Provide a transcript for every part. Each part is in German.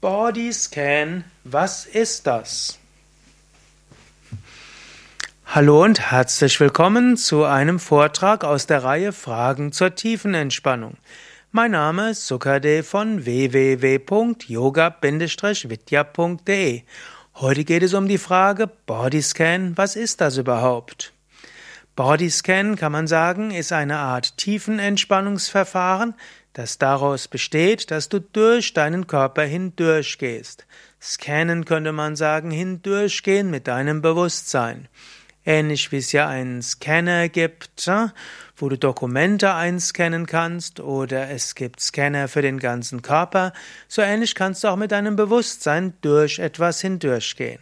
Bodyscan, was ist das? Hallo und herzlich willkommen zu einem Vortrag aus der Reihe Fragen zur Tiefenentspannung. Mein Name ist Sukade von www.yoga-vidya.de. Heute geht es um die Frage Bodyscan, was ist das überhaupt? Bodyscan kann man sagen, ist eine Art Tiefenentspannungsverfahren, das daraus besteht, dass du durch deinen Körper hindurchgehst. Scannen könnte man sagen, hindurchgehen mit deinem Bewusstsein. Ähnlich wie es ja einen Scanner gibt, wo du Dokumente einscannen kannst, oder es gibt Scanner für den ganzen Körper, so ähnlich kannst du auch mit deinem Bewusstsein durch etwas hindurchgehen.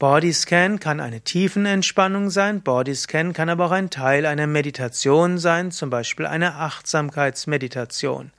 Bodyscan kann eine Tiefenentspannung sein, Bodyscan kann aber auch ein Teil einer Meditation sein, zum Beispiel eine Achtsamkeitsmeditation.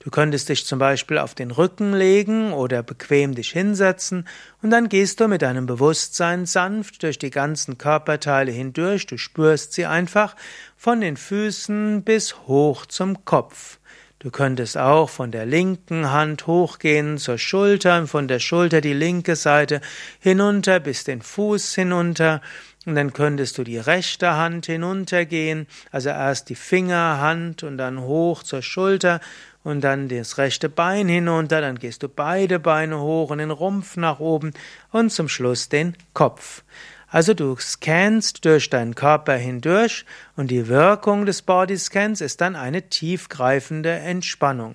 Du könntest dich zum Beispiel auf den Rücken legen oder bequem dich hinsetzen und dann gehst du mit deinem Bewusstsein sanft durch die ganzen Körperteile hindurch, du spürst sie einfach von den Füßen bis hoch zum Kopf. Du könntest auch von der linken Hand hochgehen zur Schulter und von der Schulter die linke Seite hinunter bis den Fuß hinunter. Und dann könntest du die rechte Hand hinuntergehen, also erst die Fingerhand und dann hoch zur Schulter und dann das rechte Bein hinunter, dann gehst du beide Beine hoch und den Rumpf nach oben und zum Schluss den Kopf. Also du scannst durch deinen Körper hindurch und die Wirkung des Bodyscans ist dann eine tiefgreifende Entspannung.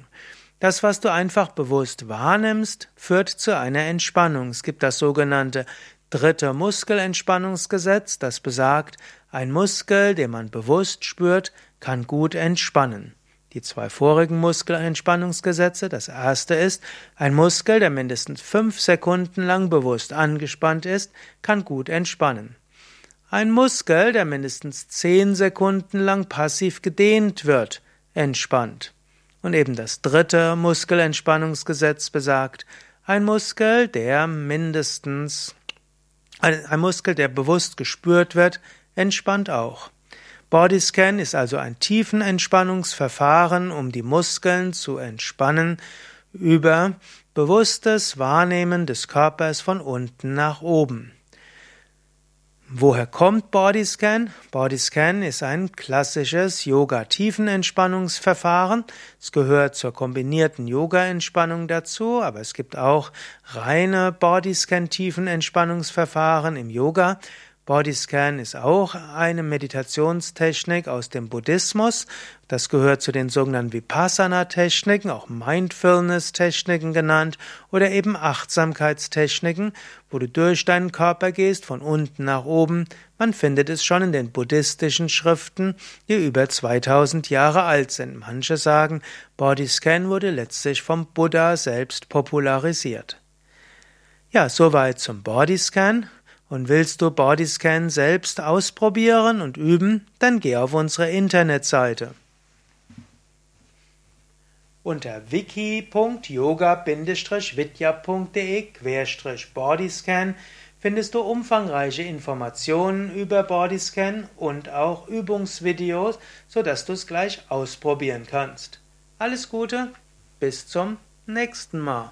Das, was du einfach bewusst wahrnimmst, führt zu einer Entspannung. Es gibt das sogenannte dritte Muskelentspannungsgesetz, das besagt, ein Muskel, den man bewusst spürt, kann gut entspannen die zwei vorigen Muskelentspannungsgesetze. Das erste ist, ein Muskel, der mindestens fünf Sekunden lang bewusst angespannt ist, kann gut entspannen. Ein Muskel, der mindestens zehn Sekunden lang passiv gedehnt wird, entspannt. Und eben das dritte Muskelentspannungsgesetz besagt, ein Muskel, der mindestens, ein, Muskel, der bewusst gespürt wird, entspannt auch. Bodyscan ist also ein Tiefenentspannungsverfahren, um die Muskeln zu entspannen über bewusstes Wahrnehmen des Körpers von unten nach oben. Woher kommt Bodyscan? Bodyscan ist ein klassisches Yoga-Tiefenentspannungsverfahren. Es gehört zur kombinierten Yoga-Entspannung dazu, aber es gibt auch reine Bodyscan-Tiefenentspannungsverfahren im Yoga. Bodyscan ist auch eine Meditationstechnik aus dem Buddhismus. Das gehört zu den sogenannten Vipassana-Techniken, auch Mindfulness-Techniken genannt, oder eben Achtsamkeitstechniken, wo du durch deinen Körper gehst, von unten nach oben. Man findet es schon in den buddhistischen Schriften, die über 2000 Jahre alt sind. Manche sagen, Bodyscan wurde letztlich vom Buddha selbst popularisiert. Ja, soweit zum Bodyscan. Und willst du Bodyscan selbst ausprobieren und üben, dann geh auf unsere Internetseite. Unter wiki.yoga-vidya.de-bodyscan findest du umfangreiche Informationen über Bodyscan und auch Übungsvideos, sodass du es gleich ausprobieren kannst. Alles Gute, bis zum nächsten Mal.